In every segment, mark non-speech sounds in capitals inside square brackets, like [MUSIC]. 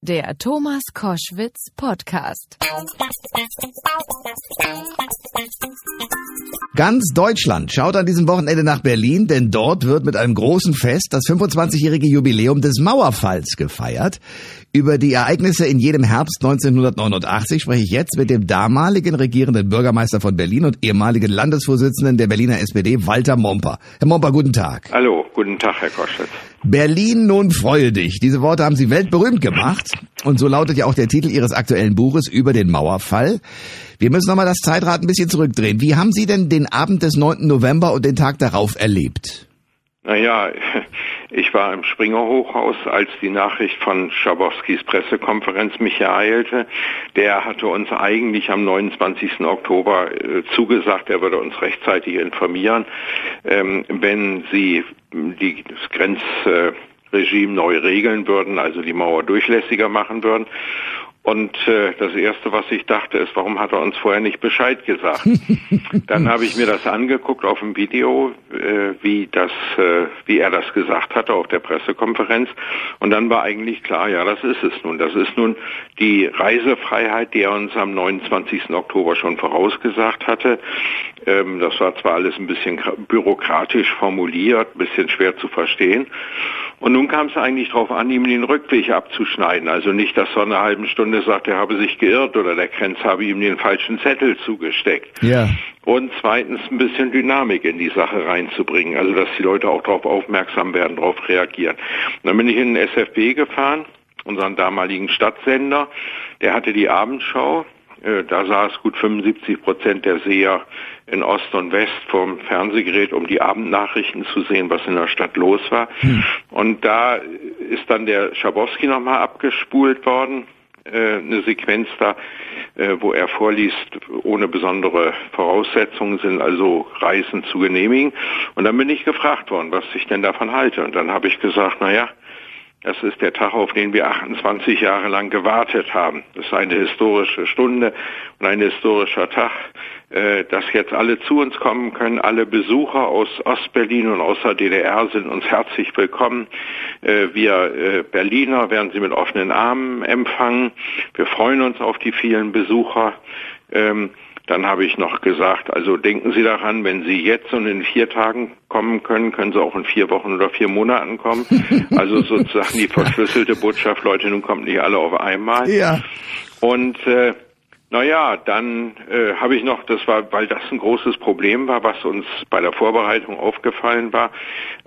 Der Thomas Koschwitz Podcast. Ganz Deutschland schaut an diesem Wochenende nach Berlin, denn dort wird mit einem großen Fest das 25-jährige Jubiläum des Mauerfalls gefeiert. Über die Ereignisse in jedem Herbst 1989 spreche ich jetzt mit dem damaligen regierenden Bürgermeister von Berlin und ehemaligen Landesvorsitzenden der Berliner SPD, Walter Momper. Herr Momper, guten Tag. Hallo, guten Tag, Herr Koschwitz. Berlin, nun freue dich. Diese Worte haben Sie weltberühmt gemacht. Und so lautet ja auch der Titel Ihres aktuellen Buches über den Mauerfall. Wir müssen nochmal das Zeitrad ein bisschen zurückdrehen. Wie haben Sie denn den Abend des 9. November und den Tag darauf erlebt? Naja, [LAUGHS] ich war im Springer Hochhaus, als die Nachricht von Schabowskis Pressekonferenz mich ereilte. Der hatte uns eigentlich am 29. Oktober äh, zugesagt, er würde uns rechtzeitig informieren, ähm, wenn sie die, das Grenzregime neu regeln würden, also die Mauer durchlässiger machen würden. Und äh, das Erste, was ich dachte, ist, warum hat er uns vorher nicht Bescheid gesagt? [LAUGHS] Dann habe ich mir das angeguckt auf dem Video, äh, wie das, äh, wie er das gesagt hatte auf der Pressekonferenz. Und dann war eigentlich klar, ja, das ist es nun. Das ist nun die Reisefreiheit, die er uns am 29. Oktober schon vorausgesagt hatte. Ähm, das war zwar alles ein bisschen bürokratisch formuliert, ein bisschen schwer zu verstehen. Und nun kam es eigentlich darauf an, ihm den Rückweg abzuschneiden. Also nicht, dass so eine halbe Stunde sagt, er habe sich geirrt oder der Grenz habe ihm den falschen Zettel zugesteckt. Ja. Und zweitens ein bisschen Dynamik in die Sache reinzubringen. Also dass die Leute auch darauf aufmerksam werden, darauf reagieren. Und dann bin ich in den SFB gefahren, unseren damaligen Stadtsender. Der hatte die Abendschau da saß gut 75 Prozent der Seher in Ost und West vom Fernsehgerät, um die Abendnachrichten zu sehen, was in der Stadt los war. Hm. Und da ist dann der Schabowski nochmal abgespult worden, äh, eine Sequenz da, äh, wo er vorliest, ohne besondere Voraussetzungen sind also Reisen zu genehmigen. Und dann bin ich gefragt worden, was ich denn davon halte. Und dann habe ich gesagt, na ja, das ist der Tag, auf den wir 28 Jahre lang gewartet haben. Das ist eine historische Stunde und ein historischer Tag, äh, dass jetzt alle zu uns kommen können. Alle Besucher aus Ostberlin und aus der DDR sind uns herzlich willkommen. Äh, wir äh, Berliner werden sie mit offenen Armen empfangen. Wir freuen uns auf die vielen Besucher. Dann habe ich noch gesagt, also denken Sie daran, wenn Sie jetzt und in vier Tagen kommen können, können Sie auch in vier Wochen oder vier Monaten kommen. [LAUGHS] Also sozusagen die verschlüsselte Botschaft, Leute, nun kommt nicht alle auf einmal. Ja. Und äh, naja, dann äh, habe ich noch, das war, weil das ein großes Problem war, was uns bei der Vorbereitung aufgefallen war,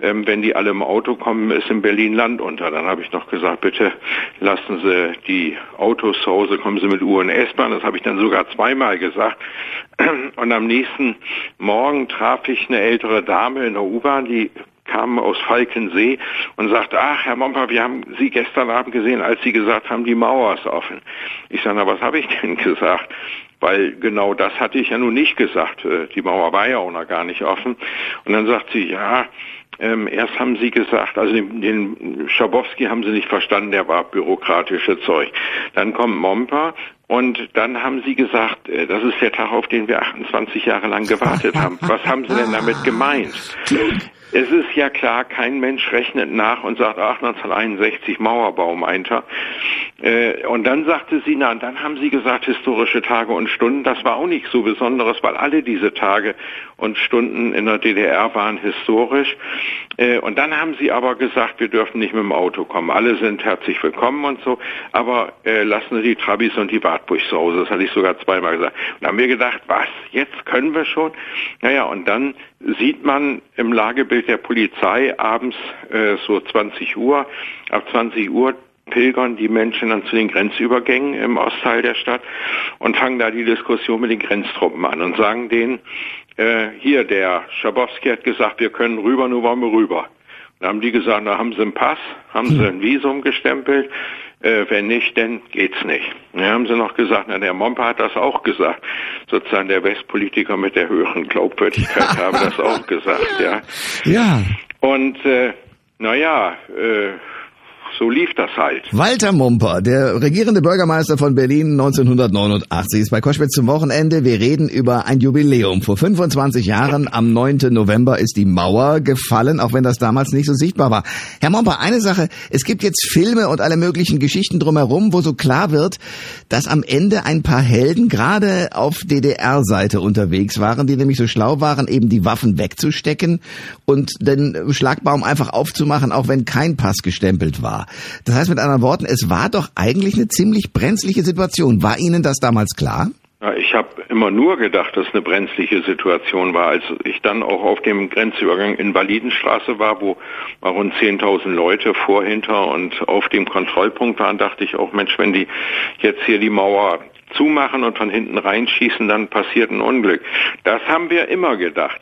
ähm, wenn die alle im Auto kommen, ist in Berlin Land unter. Dann habe ich noch gesagt, bitte lassen Sie die Autos zu Hause, kommen Sie mit U- und S-Bahn. Das habe ich dann sogar zweimal gesagt. Und am nächsten Morgen traf ich eine ältere Dame in der U-Bahn, die kam aus Falkensee und sagte, ach, Herr Momper, wir haben Sie gestern Abend gesehen, als Sie gesagt haben, die Mauer ist offen. Ich sage, na, was habe ich denn [LAUGHS] gesagt? Weil genau das hatte ich ja nun nicht gesagt. Äh, die Mauer war ja auch noch gar nicht offen. Und dann sagt sie, ja, ähm, erst haben Sie gesagt, also den, den Schabowski haben Sie nicht verstanden, der war bürokratische Zeug. Dann kommt Momper und dann haben Sie gesagt, äh, das ist der Tag, auf den wir 28 Jahre lang gewartet haben. Was haben Sie denn damit gemeint? Es ist ja klar, kein Mensch rechnet nach und sagt, ach, 1961 Mauerbau meinte Und dann sagte sie, na, dann haben sie gesagt, historische Tage und Stunden. Das war auch nicht so Besonderes, weil alle diese Tage und Stunden in der DDR waren historisch. Äh, und dann haben sie aber gesagt, wir dürfen nicht mit dem Auto kommen. Alle sind herzlich willkommen und so, aber äh, lassen Sie die Trabis und die Wartburg zu Hause. Das hatte ich sogar zweimal gesagt. Und haben wir gedacht, was, jetzt können wir schon? Naja, und dann sieht man im Lagebild der Polizei abends äh, so 20 Uhr, ab 20 Uhr pilgern die Menschen dann zu den Grenzübergängen im Ostteil der Stadt und fangen da die Diskussion mit den Grenztruppen an und sagen denen, äh, hier, der Schabowski hat gesagt, wir können rüber, nur wollen wir rüber. Dann haben die gesagt, da haben sie einen Pass, haben sie ein Visum gestempelt, äh, wenn nicht, dann geht's nicht. Dann haben sie noch gesagt, na, der Momper hat das auch gesagt. Sozusagen der Westpolitiker mit der höheren Glaubwürdigkeit [LAUGHS] haben das auch gesagt, ja. Ja. Und äh, naja, äh, so lief das halt. Walter Mumper, der regierende Bürgermeister von Berlin 1989, ist bei Koschwitz zum Wochenende. Wir reden über ein Jubiläum. Vor 25 Jahren, am 9. November, ist die Mauer gefallen, auch wenn das damals nicht so sichtbar war. Herr Mumper, eine Sache, es gibt jetzt Filme und alle möglichen Geschichten drumherum, wo so klar wird, dass am Ende ein paar Helden gerade auf DDR-Seite unterwegs waren, die nämlich so schlau waren, eben die Waffen wegzustecken und den Schlagbaum einfach aufzumachen, auch wenn kein Pass gestempelt war. Das heißt mit anderen Worten, es war doch eigentlich eine ziemlich brenzliche Situation. War Ihnen das damals klar? Ich habe immer nur gedacht, dass es eine brenzliche Situation war. Als ich dann auch auf dem Grenzübergang in Validenstraße war, wo rund 10.000 Leute vor, hinter und auf dem Kontrollpunkt waren, dachte ich auch, Mensch, wenn die jetzt hier die Mauer zumachen und von hinten reinschießen, dann passiert ein Unglück. Das haben wir immer gedacht.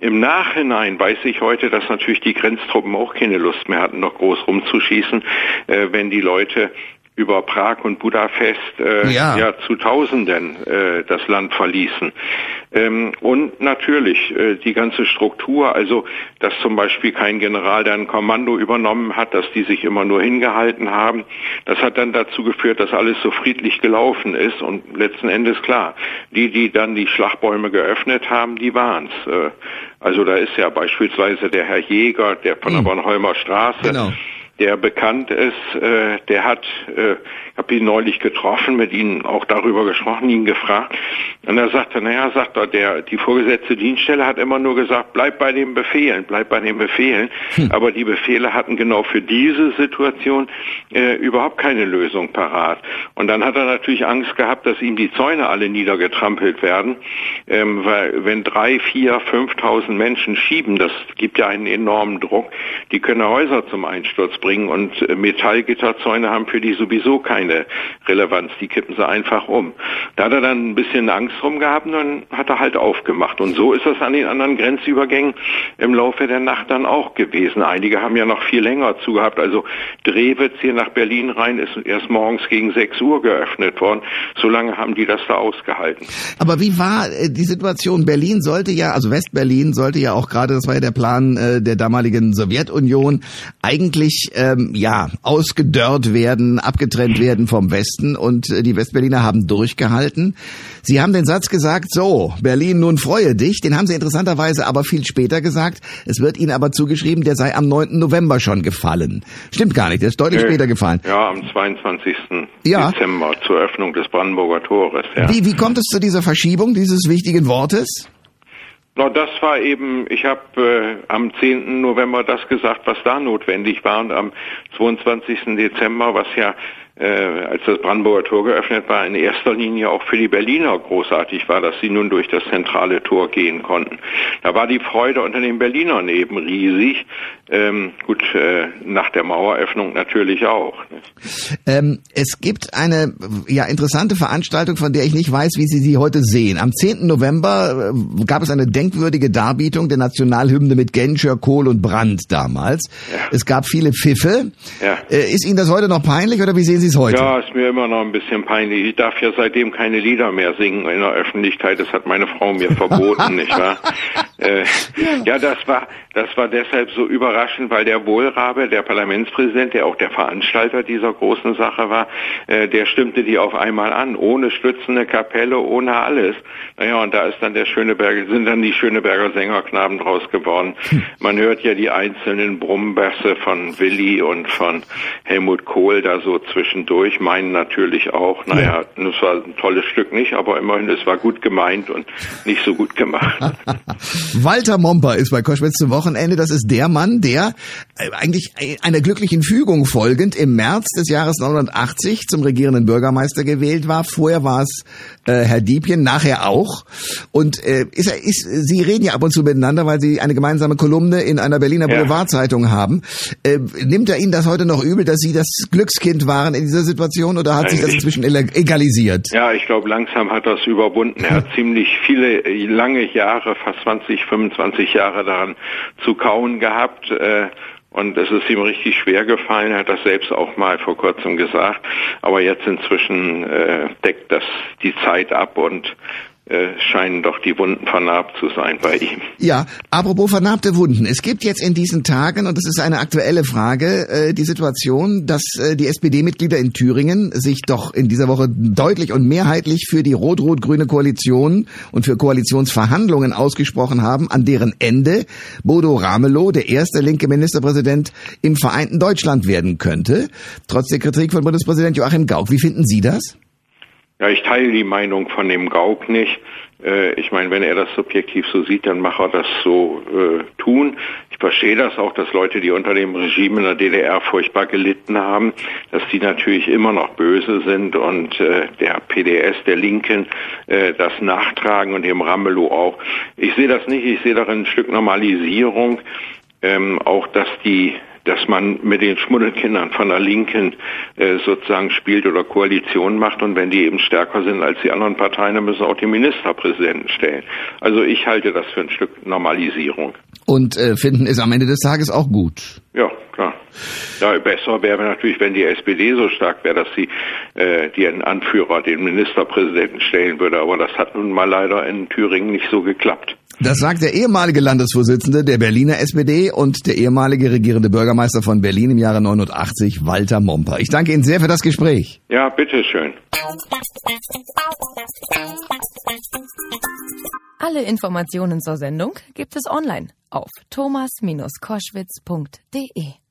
Im Nachhinein weiß ich heute, dass natürlich die Grenztruppen auch keine Lust mehr hatten, noch groß rumzuschießen, äh, wenn die Leute über Prag und Budapest äh, ja. ja zu Tausenden äh, das Land verließen. Ähm, und natürlich äh, die ganze Struktur, also dass zum Beispiel kein General da ein Kommando übernommen hat, dass die sich immer nur hingehalten haben, das hat dann dazu geführt, dass alles so friedlich gelaufen ist und letzten Endes klar, die, die dann die Schlagbäume geöffnet haben, die waren's. Äh, also da ist ja beispielsweise der Herr Jäger, der von der hm. Bornholmer Straße, genau der bekannt ist, äh, der hat, äh, ich habe ihn neulich getroffen, mit ihm auch darüber gesprochen, ihn gefragt. Und er sagte, naja, sagt er, der, die vorgesetzte Dienststelle hat immer nur gesagt, bleib bei den Befehlen, bleib bei den Befehlen. Hm. Aber die Befehle hatten genau für diese Situation äh, überhaupt keine Lösung parat. Und dann hat er natürlich Angst gehabt, dass ihm die Zäune alle niedergetrampelt werden, ähm, weil wenn drei, vier, fünftausend Menschen schieben, das gibt ja einen enormen Druck, die können Häuser zum Einsturz bringen und äh, Metallgitterzäune haben für die sowieso keine Relevanz, die kippen sie einfach um. Da hat er dann ein bisschen Angst drum gehabt dann hat er halt aufgemacht. Und so ist das an den anderen Grenzübergängen im Laufe der Nacht dann auch gewesen. Einige haben ja noch viel länger zugehabt. Also Drewitz hier nach Berlin rein ist erst morgens gegen 6 Uhr geöffnet worden. So lange haben die das da ausgehalten. Aber wie war äh, die Situation? Berlin sollte ja, also Westberlin sollte ja auch gerade, das war ja der Plan äh, der damaligen Sowjetunion, eigentlich ähm, ja ausgedörrt werden, abgetrennt werden vom Westen und äh, die Westberliner haben durchgehalten. Sie haben den Satz gesagt, so, Berlin, nun freue dich. Den haben sie interessanterweise aber viel später gesagt. Es wird ihnen aber zugeschrieben, der sei am 9. November schon gefallen. Stimmt gar nicht, der ist deutlich äh, später gefallen. Ja, am 22. Ja. Dezember zur Öffnung des Brandenburger Tores. Ja. Wie, wie kommt es zu dieser Verschiebung dieses wichtigen Wortes? Na, das war eben, ich habe äh, am 10. November das gesagt, was da notwendig war und am 22. Dezember, was ja äh, als das Brandenburger Tor geöffnet war, in erster Linie auch für die Berliner großartig war, dass sie nun durch das zentrale Tor gehen konnten. Da war die Freude unter den Berlinern eben riesig. Ähm, gut, äh, nach der Maueröffnung natürlich auch. Ähm, es gibt eine ja interessante Veranstaltung, von der ich nicht weiß, wie Sie sie heute sehen. Am 10. November äh, gab es eine denkwürdige Darbietung der Nationalhymne mit Genscher, Kohl und Brandt damals. Ja. Es gab viele Pfiffe. Ja. Äh, ist Ihnen das heute noch peinlich oder wie sehen Sie es heute? Ja, ist mir immer noch ein bisschen peinlich. Ich darf ja seitdem keine Lieder mehr singen in der Öffentlichkeit. Das hat meine Frau mir verboten, [LAUGHS] nicht wahr? Äh, ja, das war, das war deshalb so überraschend, weil der Wohlrabe, der Parlamentspräsident, der auch der Veranstalter dieser großen Sache war, äh, der stimmte die auf einmal an, ohne stützende Kapelle, ohne alles. Naja, und da ist dann der Schöneberger, sind dann die Schöneberger Sängerknaben draus geworden. Hm. Man hört ja die einzelnen Brummbässe von Willi und von Helmut Kohl da so zwischendurch, meinen natürlich auch, naja, es war ein tolles Stück nicht, aber immerhin, es war gut gemeint und nicht so gut gemacht. [LAUGHS] Walter Momper ist bei Koschwitz zum Wochenende. Das ist der Mann, der eigentlich einer glücklichen Fügung folgend im März des Jahres 1980 zum regierenden Bürgermeister gewählt war. Vorher war es äh, Herr Diepjen, nachher auch. Und äh, ist, ist, Sie reden ja ab und zu miteinander, weil Sie eine gemeinsame Kolumne in einer Berliner ja. Boulevardzeitung haben. Äh, nimmt er Ihnen das heute noch übel, dass Sie das Glückskind waren in dieser Situation oder hat Nein, sich das inzwischen egalisiert? Ja, ich glaube, langsam hat das überwunden. Er hat [LAUGHS] ziemlich viele lange Jahre, fast 20, 25 Jahre daran zu kauen gehabt. Äh, und es ist ihm richtig schwer gefallen, er hat das selbst auch mal vor kurzem gesagt. Aber jetzt inzwischen äh, deckt das die Zeit ab und äh, scheinen doch die Wunden vernarbt zu sein bei ihm. Ja, apropos vernarbte Wunden. Es gibt jetzt in diesen Tagen, und das ist eine aktuelle Frage, äh, die Situation, dass äh, die SPD-Mitglieder in Thüringen sich doch in dieser Woche deutlich und mehrheitlich für die rot-rot-grüne Koalition und für Koalitionsverhandlungen ausgesprochen haben, an deren Ende Bodo Ramelow, der erste linke Ministerpräsident im vereinten Deutschland werden könnte, trotz der Kritik von Bundespräsident Joachim Gauck. Wie finden Sie das? Ja, ich teile die Meinung von dem Gauck nicht. Äh, ich meine, wenn er das subjektiv so sieht, dann macht er das so äh, tun. Ich verstehe das auch, dass Leute, die unter dem Regime in der DDR furchtbar gelitten haben, dass die natürlich immer noch böse sind und äh, der PDS, der Linken, äh, das nachtragen und dem Ramelow auch. Ich sehe das nicht. Ich sehe darin ein Stück Normalisierung. Ähm, auch, dass die dass man mit den Schmuddelkindern von der Linken äh, sozusagen spielt oder Koalition macht und wenn die eben stärker sind als die anderen Parteien, dann müssen auch die Ministerpräsidenten stellen. Also ich halte das für ein Stück Normalisierung. Und äh, finden es am Ende des Tages auch gut. Ja, klar. Ja, besser wäre natürlich, wenn die SPD so stark wäre, dass sie äh, den Anführer, den Ministerpräsidenten stellen würde. Aber das hat nun mal leider in Thüringen nicht so geklappt. Das sagt der ehemalige Landesvorsitzende der Berliner SPD und der ehemalige regierende Bürgermeister von Berlin im Jahre 89, Walter Momper. Ich danke Ihnen sehr für das Gespräch. Ja, bitteschön. Alle Informationen zur Sendung gibt es online auf thomas-koschwitz.de.